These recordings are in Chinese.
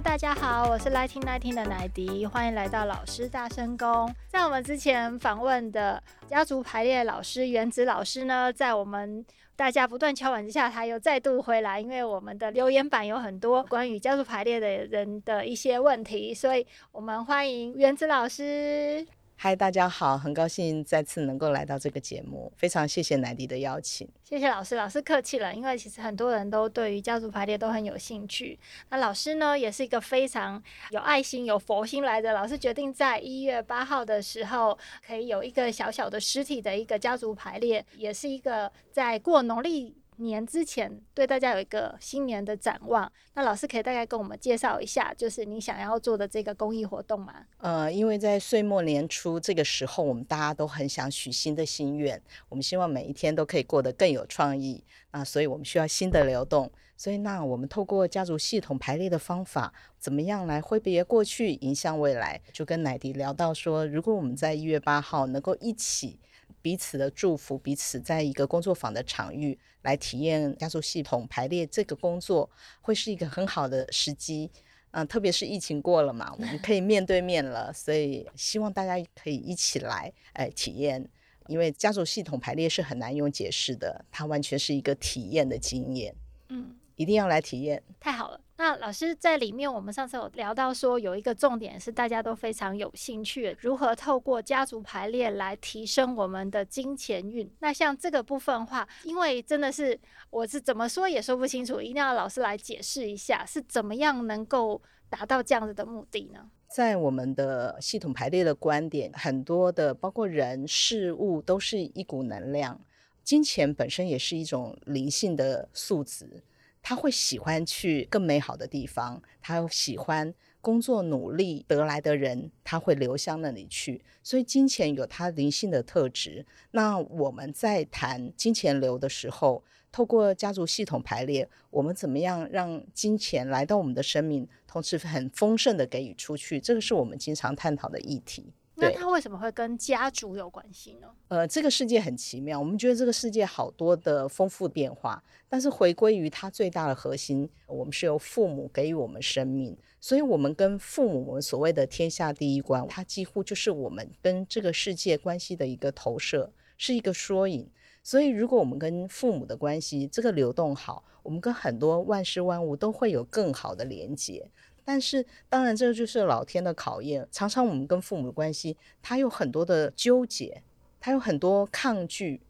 大家好，我是 Lighting Lighting 的奶迪，欢迎来到老师大声公。在我们之前访问的家族排列老师原子老师呢，在我们大家不断敲碗之下，他又再度回来，因为我们的留言板有很多关于家族排列的人的一些问题，所以我们欢迎原子老师。嗨，大家好，很高兴再次能够来到这个节目，非常谢谢奶迪的邀请。谢谢老师，老师客气了，因为其实很多人都对于家族排列都很有兴趣。那老师呢，也是一个非常有爱心、有佛心来的老师，决定在一月八号的时候，可以有一个小小的实体的一个家族排列，也是一个在过农历。年之前对大家有一个新年的展望，那老师可以大概跟我们介绍一下，就是你想要做的这个公益活动吗？呃，因为在岁末年初这个时候，我们大家都很想许新的心愿，我们希望每一天都可以过得更有创意啊，所以我们需要新的流动，所以那我们透过家族系统排列的方法，怎么样来挥别过去，迎向未来？就跟奶迪聊到说，如果我们在一月八号能够一起。彼此的祝福，彼此在一个工作坊的场域来体验家族系统排列这个工作，会是一个很好的时机。嗯、特别是疫情过了嘛，我们可以面对面了，所以希望大家可以一起来，哎，体验。因为家族系统排列是很难用解释的，它完全是一个体验的经验。嗯。一定要来体验，太好了。那老师在里面，我们上次有聊到说，有一个重点是大家都非常有兴趣，如何透过家族排列来提升我们的金钱运。那像这个部分的话，因为真的是我是怎么说也说不清楚，一定要老师来解释一下，是怎么样能够达到这样子的目的呢？在我们的系统排列的观点，很多的包括人事物都是一股能量，金钱本身也是一种灵性的素质。他会喜欢去更美好的地方，他喜欢工作努力得来的人，他会流向那里去。所以金钱有它灵性的特质。那我们在谈金钱流的时候，透过家族系统排列，我们怎么样让金钱来到我们的生命，同时很丰盛的给予出去？这个是我们经常探讨的议题。那它为什么会跟家族有关系呢？呃，这个世界很奇妙，我们觉得这个世界好多的丰富变化，但是回归于它最大的核心，我们是由父母给予我们生命，所以我们跟父母，我们所谓的天下第一关，它几乎就是我们跟这个世界关系的一个投射，是一个缩影。所以，如果我们跟父母的关系这个流动好，我们跟很多万事万物都会有更好的连接。但是，当然，这就是老天的考验。常常我们跟父母的关系，他有很多的纠结，他有很多抗拒，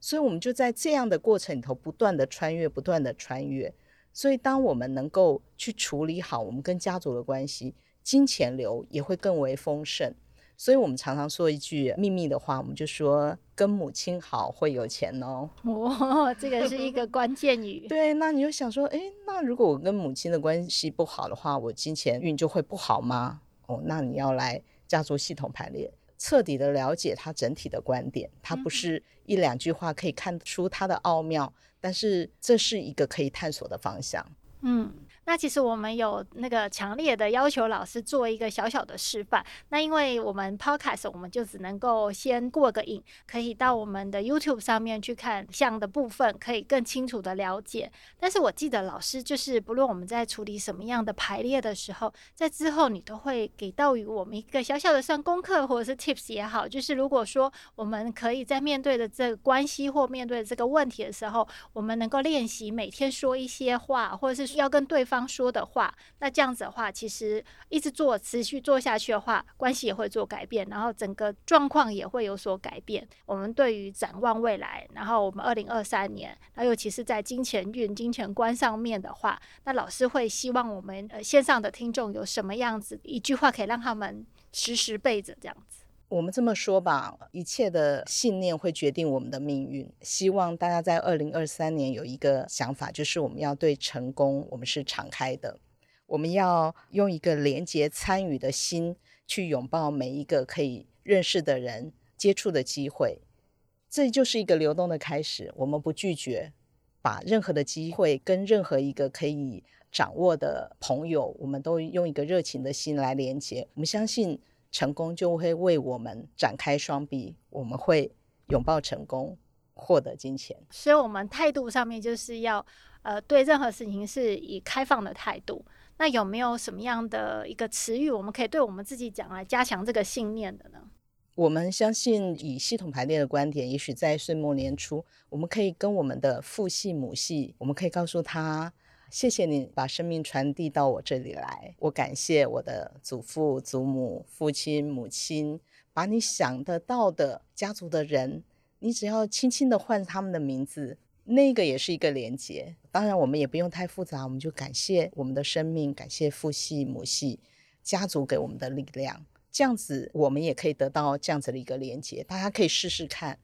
所以我们就在这样的过程里头不断的穿越，不断的穿越。所以，当我们能够去处理好我们跟家族的关系，金钱流也会更为丰盛。所以我们常常说一句秘密的话，我们就说跟母亲好会有钱哦。哦，这个是一个关键语。对，那你就想说，诶，那如果我跟母亲的关系不好的话，我金钱运就会不好吗？哦，那你要来家族系统排列，彻底的了解他整体的观点，他不是一两句话可以看出他的奥妙，但是这是一个可以探索的方向。嗯。那其实我们有那个强烈的要求，老师做一个小小的示范。那因为我们 Podcast，我们就只能够先过个瘾，可以到我们的 YouTube 上面去看像的部分，可以更清楚的了解。但是我记得老师就是，不论我们在处理什么样的排列的时候，在之后你都会给到于我们一个小小的算功课或者是 Tips 也好，就是如果说我们可以在面对的这个关系或面对的这个问题的时候，我们能够练习每天说一些话，或者是要跟对方。方说的话，那这样子的话，其实一直做，持续做下去的话，关系也会做改变，然后整个状况也会有所改变。我们对于展望未来，然后我们二零二三年，那尤其是在金钱运、金钱观上面的话，那老师会希望我们呃线上的听众有什么样子一句话，可以让他们时时备着这样子。我们这么说吧，一切的信念会决定我们的命运。希望大家在二零二三年有一个想法，就是我们要对成功，我们是敞开的。我们要用一个连接参与的心，去拥抱每一个可以认识的人、接触的机会，这就是一个流动的开始。我们不拒绝，把任何的机会跟任何一个可以掌握的朋友，我们都用一个热情的心来连接。我们相信成功就会为我们展开双臂，我们会拥抱成功。获得金钱，所以我们态度上面就是要，呃，对任何事情是以开放的态度。那有没有什么样的一个词语，我们可以对我们自己讲来加强这个信念的呢？我们相信，以系统排列的观点，也许在岁末年初，我们可以跟我们的父系、母系，我们可以告诉他：谢谢你把生命传递到我这里来，我感谢我的祖父、祖母、父亲、母亲，把你想得到的家族的人。你只要轻轻的唤他们的名字，那个也是一个连接。当然，我们也不用太复杂，我们就感谢我们的生命，感谢父系、母系、家族给我们的力量。这样子，我们也可以得到这样子的一个连接。大家可以试试看，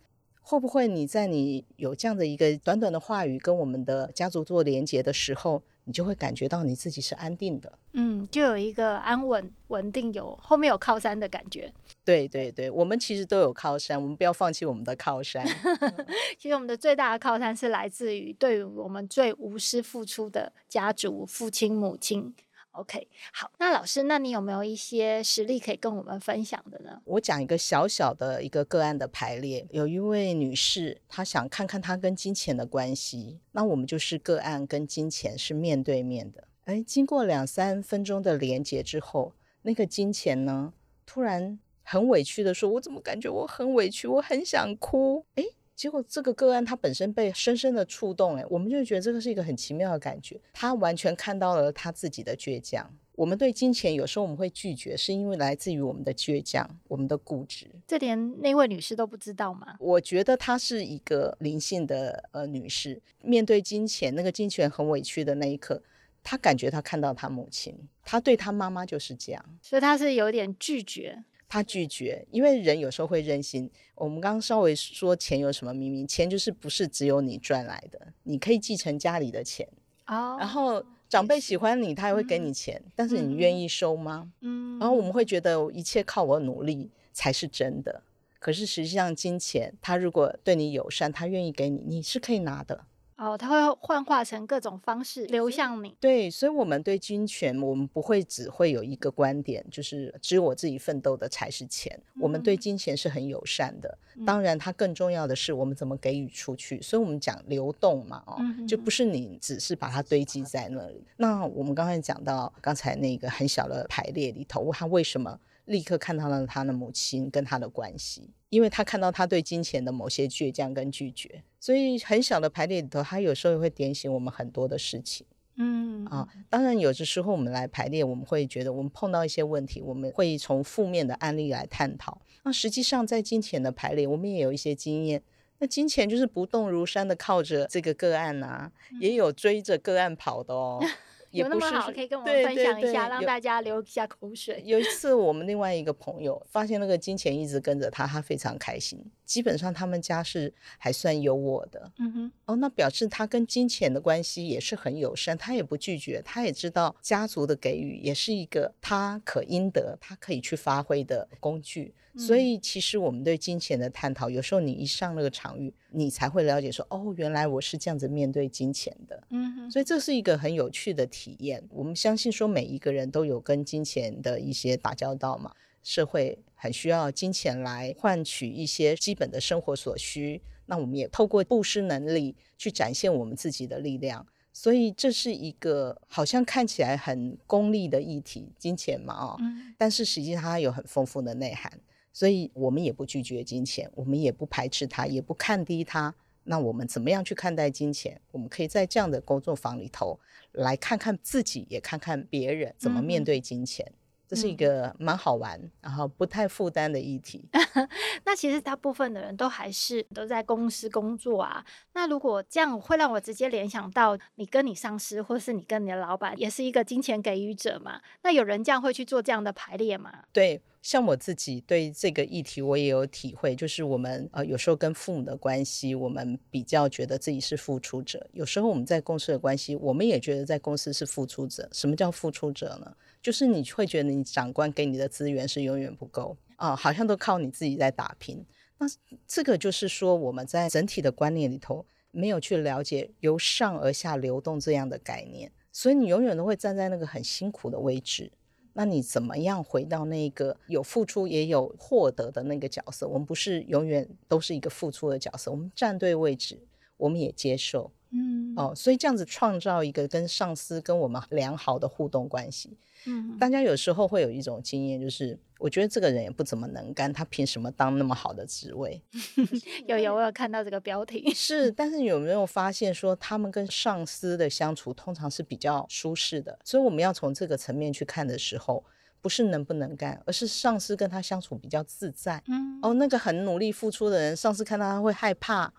会不会你在你有这样的一个短短的话语跟我们的家族做连接的时候，你就会感觉到你自己是安定的，嗯，就有一个安稳、稳定有，有后面有靠山的感觉。对对对，我们其实都有靠山，我们不要放弃我们的靠山。其实我们的最大的靠山是来自于对于我们最无私付出的家族、父亲、母亲。OK，好，那老师，那你有没有一些实例可以跟我们分享的呢？我讲一个小小的一个个案的排列，有一位女士，她想看看她跟金钱的关系，那我们就是个案跟金钱是面对面的。哎，经过两三分钟的连接之后，那个金钱呢，突然很委屈的说：“我怎么感觉我很委屈，我很想哭。”哎。结果这个个案他本身被深深的触动，哎，我们就觉得这个是一个很奇妙的感觉。他完全看到了他自己的倔强。我们对金钱有时候我们会拒绝，是因为来自于我们的倔强、我们的固执。这连那位女士都不知道吗？我觉得她是一个灵性的呃女士，面对金钱，那个金钱很委屈的那一刻，她感觉她看到她母亲，她对她妈妈就是这样，所以她是有点拒绝。他拒绝，因为人有时候会任性。我们刚刚稍微说钱有什么秘密？钱就是不是只有你赚来的，你可以继承家里的钱。哦。然后长辈喜欢你，他也会给你钱，嗯、但是你愿意收吗？嗯。然后我们会觉得一切靠我努力才是真的。可是实际上，金钱他如果对你友善，他愿意给你，你是可以拿的。哦，它会幻化成各种方式流向你。对，所以，我们对金钱，我们不会只会有一个观点，就是只有我自己奋斗的才是钱。嗯、我们对金钱是很友善的。当然，它更重要的是我们怎么给予出去。所以我们讲流动嘛，哦，嗯、就不是你只是把它堆积在那里。嗯、那我们刚才讲到刚才那个很小的排列里头，它为什么立刻看到了他的母亲跟他的关系？因为他看到他对金钱的某些倔强跟拒绝，所以很小的排列里头，他有时候也会点醒我们很多的事情。嗯啊，当然有的时候我们来排列，我们会觉得我们碰到一些问题，我们会从负面的案例来探讨。那实际上在金钱的排列，我们也有一些经验。那金钱就是不动如山的靠着这个个案啊，也有追着个案跑的哦。有那么好，可以跟我们分享一下，让大家流一下口水。有，有一 次，我们另外一个朋友发现那个金钱一直跟着他，他非常开心。基本上他们家是还算有我的，嗯哼。哦，那表示他跟金钱的关系也是很友善，他也不拒绝，他也知道家族的给予也是一个他可应得、他可以去发挥的工具。所以，其实我们对金钱的探讨，有时候你一上那个场域，你才会了解说，哦，原来我是这样子面对金钱的。嗯哼。所以这是一个很有趣的体验。我们相信说，每一个人都有跟金钱的一些打交道嘛。社会很需要金钱来换取一些基本的生活所需。那我们也透过布施能力去展现我们自己的力量。所以这是一个好像看起来很功利的议题，金钱嘛，哦，嗯。但是实际上它有很丰富的内涵。所以我们也不拒绝金钱，我们也不排斥它，也不看低它。那我们怎么样去看待金钱？我们可以在这样的工作坊里头来看看自己，也看看别人怎么面对金钱。嗯这是一个蛮好玩，嗯、然后不太负担的议题。那其实大部分的人都还是都在公司工作啊。那如果这样会让我直接联想到，你跟你上司，或是你跟你的老板，也是一个金钱给予者嘛？那有人这样会去做这样的排列吗？对，像我自己对这个议题，我也有体会，就是我们呃有时候跟父母的关系，我们比较觉得自己是付出者；有时候我们在公司的关系，我们也觉得在公司是付出者。什么叫付出者呢？就是你会觉得你长官给你的资源是永远不够啊、好像都靠你自己在打拼。那这个就是说，我们在整体的观念里头没有去了解由上而下流动这样的概念，所以你永远都会站在那个很辛苦的位置。那你怎么样回到那个有付出也有获得的那个角色？我们不是永远都是一个付出的角色，我们站对位置，我们也接受，嗯，哦，所以这样子创造一个跟上司跟我们良好的互动关系。嗯，大家有时候会有一种经验，就是我觉得这个人也不怎么能干，他凭什么当那么好的职位？有有，我有看到这个标题。是，但是有没有发现说，他们跟上司的相处通常是比较舒适的？所以我们要从这个层面去看的时候，不是能不能干，而是上司跟他相处比较自在。嗯，哦，那个很努力付出的人，上司看到他会害怕。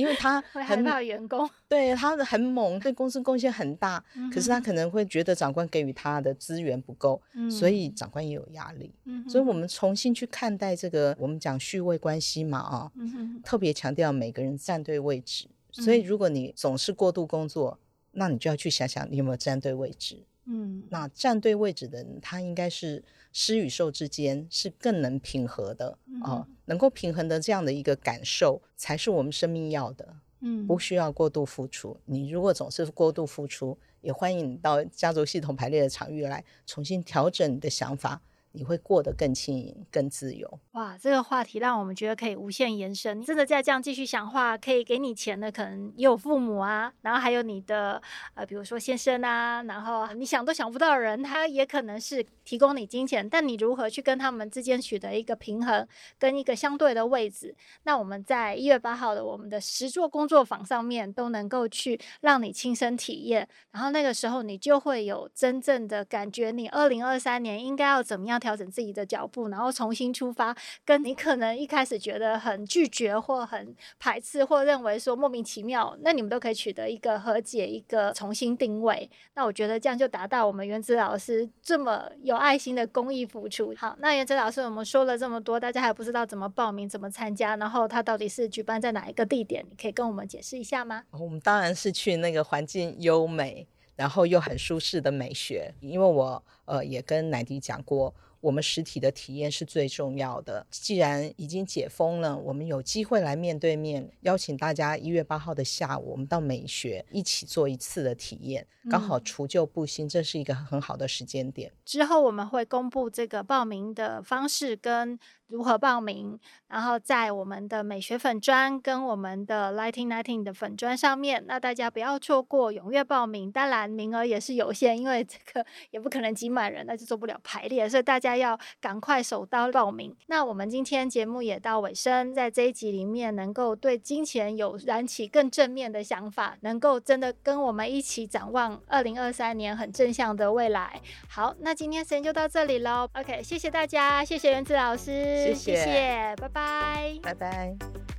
因为他很害怕员工，对他很猛，对公司贡献很大，嗯、可是他可能会觉得长官给予他的资源不够，嗯、所以长官也有压力。嗯、所以我们重新去看待这个，我们讲序位关系嘛，啊、嗯，特别强调每个人站对位置。所以如果你总是过度工作，那你就要去想想你有没有站对位置。嗯，那站对位置的人，他应该是。施与受之间是更能平和的啊、能够平衡的这样的一个感受，才是我们生命要的。嗯，不需要过度付出。你如果总是过度付出，也欢迎你到家族系统排列的场域来重新调整你的想法。你会过得更轻盈、更自由。哇，这个话题让我们觉得可以无限延伸。真的再这样继续想话，可以给你钱的可能也有父母啊，然后还有你的呃，比如说先生啊，然后你想都想不到的人，他也可能是提供你金钱。但你如何去跟他们之间取得一个平衡，跟一个相对的位置？那我们在一月八号的我们的实作工作坊上面都能够去让你亲身体验，然后那个时候你就会有真正的感觉，你二零二三年应该要怎么样调整自己的脚步，然后重新出发。跟你可能一开始觉得很拒绝，或很排斥，或认为说莫名其妙，那你们都可以取得一个和解，一个重新定位。那我觉得这样就达到我们原子老师这么有爱心的公益付出。好，那原子老师，我们说了这么多，大家还不知道怎么报名、怎么参加，然后它到底是举办在哪一个地点？你可以跟我们解释一下吗？我们当然是去那个环境优美，然后又很舒适的美学，因为我呃也跟奶迪讲过。我们实体的体验是最重要的。既然已经解封了，我们有机会来面对面，邀请大家一月八号的下午，我们到美学一起做一次的体验，刚好除旧布新，这是一个很好的时间点。之后我们会公布这个报名的方式跟如何报名，然后在我们的美学粉砖跟我们的 Lighting Nineteen 的粉砖上面，那大家不要错过，踊跃报名。当然名额也是有限，因为这个也不可能挤满人，那就做不了排列，所以大家要赶快手刀报名。那我们今天节目也到尾声，在这一集里面能够对金钱有燃起更正面的想法，能够真的跟我们一起展望二零二三年很正向的未来。好，那今天时间就到这里喽。OK，谢谢大家，谢谢元植老师。谢谢，谢谢，拜拜，拜拜。